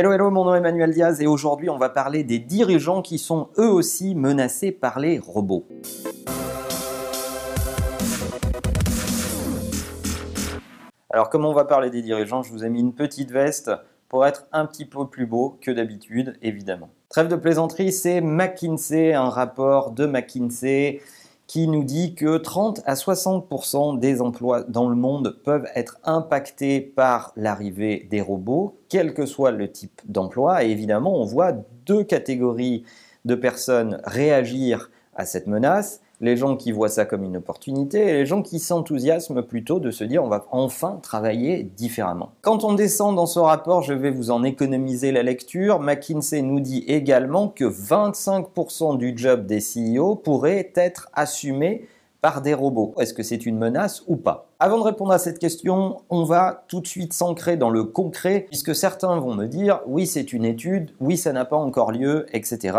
Hello, hello, mon nom est Emmanuel Diaz et aujourd'hui on va parler des dirigeants qui sont eux aussi menacés par les robots. Alors comme on va parler des dirigeants, je vous ai mis une petite veste pour être un petit peu plus beau que d'habitude, évidemment. Trêve de plaisanterie, c'est McKinsey, un rapport de McKinsey qui nous dit que 30 à 60% des emplois dans le monde peuvent être impactés par l'arrivée des robots, quel que soit le type d'emploi. Et évidemment, on voit deux catégories de personnes réagir à cette menace les gens qui voient ça comme une opportunité et les gens qui s'enthousiasment plutôt de se dire on va enfin travailler différemment. Quand on descend dans ce rapport, je vais vous en économiser la lecture, McKinsey nous dit également que 25% du job des CEO pourrait être assumé par des robots. Est-ce que c'est une menace ou pas? Avant de répondre à cette question, on va tout de suite s'ancrer dans le concret, puisque certains vont me dire oui c'est une étude, oui ça n'a pas encore lieu, etc.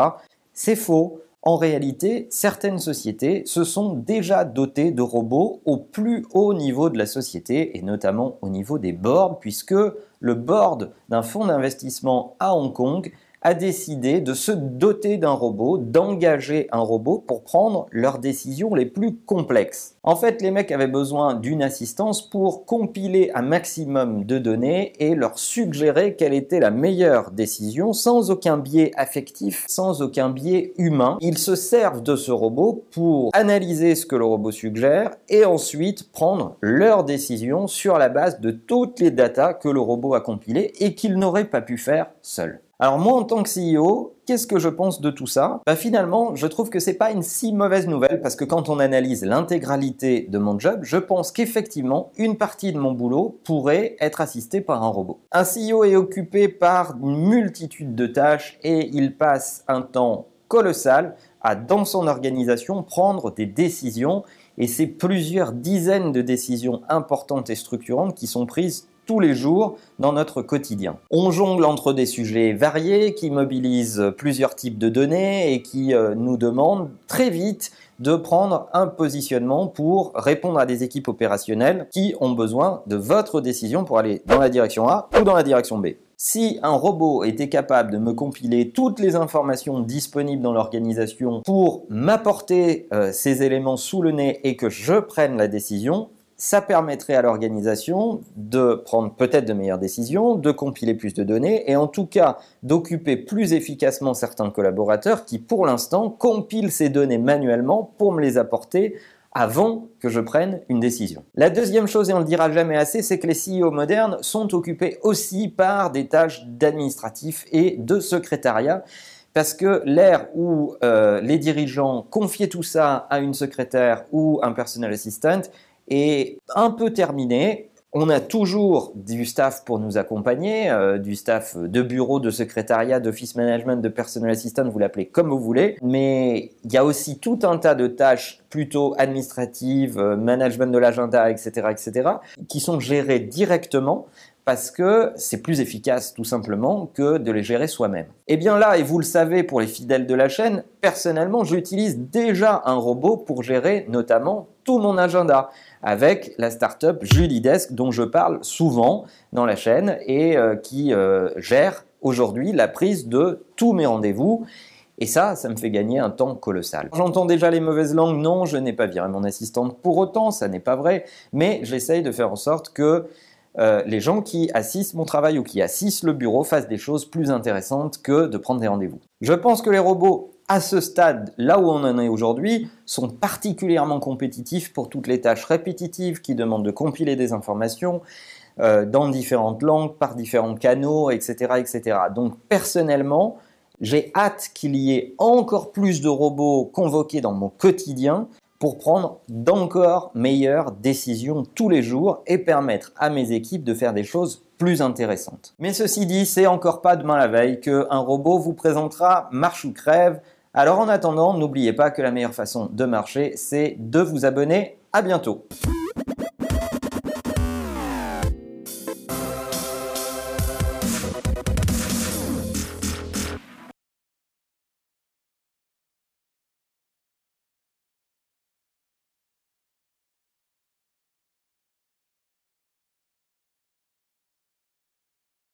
C'est faux. En réalité, certaines sociétés se sont déjà dotées de robots au plus haut niveau de la société et notamment au niveau des boards puisque le board d'un fonds d'investissement à Hong Kong a décidé de se doter d'un robot, d'engager un robot pour prendre leurs décisions les plus complexes. En fait, les mecs avaient besoin d'une assistance pour compiler un maximum de données et leur suggérer quelle était la meilleure décision sans aucun biais affectif, sans aucun biais humain. Ils se servent de ce robot pour analyser ce que le robot suggère et ensuite prendre leur décision sur la base de toutes les datas que le robot a compilées et qu'il n'aurait pas pu faire seul. Alors moi en tant que CEO, qu'est-ce que je pense de tout ça? Bah, Finalement, je trouve que c'est pas une si mauvaise nouvelle parce que quand on analyse l'intégralité de mon job, je pense qu'effectivement, une partie de mon boulot pourrait être assistée par un robot. Un CEO est occupé par une multitude de tâches et il passe un temps colossal à, dans son organisation, prendre des décisions et c'est plusieurs dizaines de décisions importantes et structurantes qui sont prises tous les jours dans notre quotidien. On jongle entre des sujets variés qui mobilisent plusieurs types de données et qui euh, nous demandent très vite de prendre un positionnement pour répondre à des équipes opérationnelles qui ont besoin de votre décision pour aller dans la direction A ou dans la direction B. Si un robot était capable de me compiler toutes les informations disponibles dans l'organisation pour m'apporter euh, ces éléments sous le nez et que je prenne la décision, ça permettrait à l'organisation de prendre peut-être de meilleures décisions, de compiler plus de données et en tout cas d'occuper plus efficacement certains collaborateurs qui pour l'instant compilent ces données manuellement pour me les apporter avant que je prenne une décision. La deuxième chose, et on ne le dira jamais assez, c'est que les CEO modernes sont occupés aussi par des tâches d'administratif et de secrétariat. Parce que l'ère où euh, les dirigeants confiaient tout ça à une secrétaire ou un personal assistant, est un peu terminé. On a toujours du staff pour nous accompagner, euh, du staff de bureau, de secrétariat, d'office management, de personal assistant, vous l'appelez comme vous voulez. Mais il y a aussi tout un tas de tâches plutôt administratives, euh, management de l'agenda, etc., etc., qui sont gérées directement parce que c'est plus efficace tout simplement que de les gérer soi-même. Et eh bien là, et vous le savez pour les fidèles de la chaîne, personnellement, j'utilise déjà un robot pour gérer notamment tout mon agenda avec la startup Julidesk dont je parle souvent dans la chaîne et euh, qui euh, gère aujourd'hui la prise de tous mes rendez-vous. Et ça, ça me fait gagner un temps colossal. J'entends déjà les mauvaises langues, non, je n'ai pas viré mon assistante pour autant, ça n'est pas vrai, mais j'essaye de faire en sorte que euh, les gens qui assistent mon travail ou qui assistent le bureau fassent des choses plus intéressantes que de prendre des rendez-vous. Je pense que les robots à ce stade, là où on en est aujourd'hui, sont particulièrement compétitifs pour toutes les tâches répétitives qui demandent de compiler des informations euh, dans différentes langues, par différents canaux, etc. etc. Donc personnellement, j'ai hâte qu'il y ait encore plus de robots convoqués dans mon quotidien pour prendre d'encore meilleures décisions tous les jours et permettre à mes équipes de faire des choses plus intéressantes. Mais ceci dit, c'est encore pas demain la veille qu'un robot vous présentera marche ou crève alors en attendant, n'oubliez pas que la meilleure façon de marcher, c'est de vous abonner. À bientôt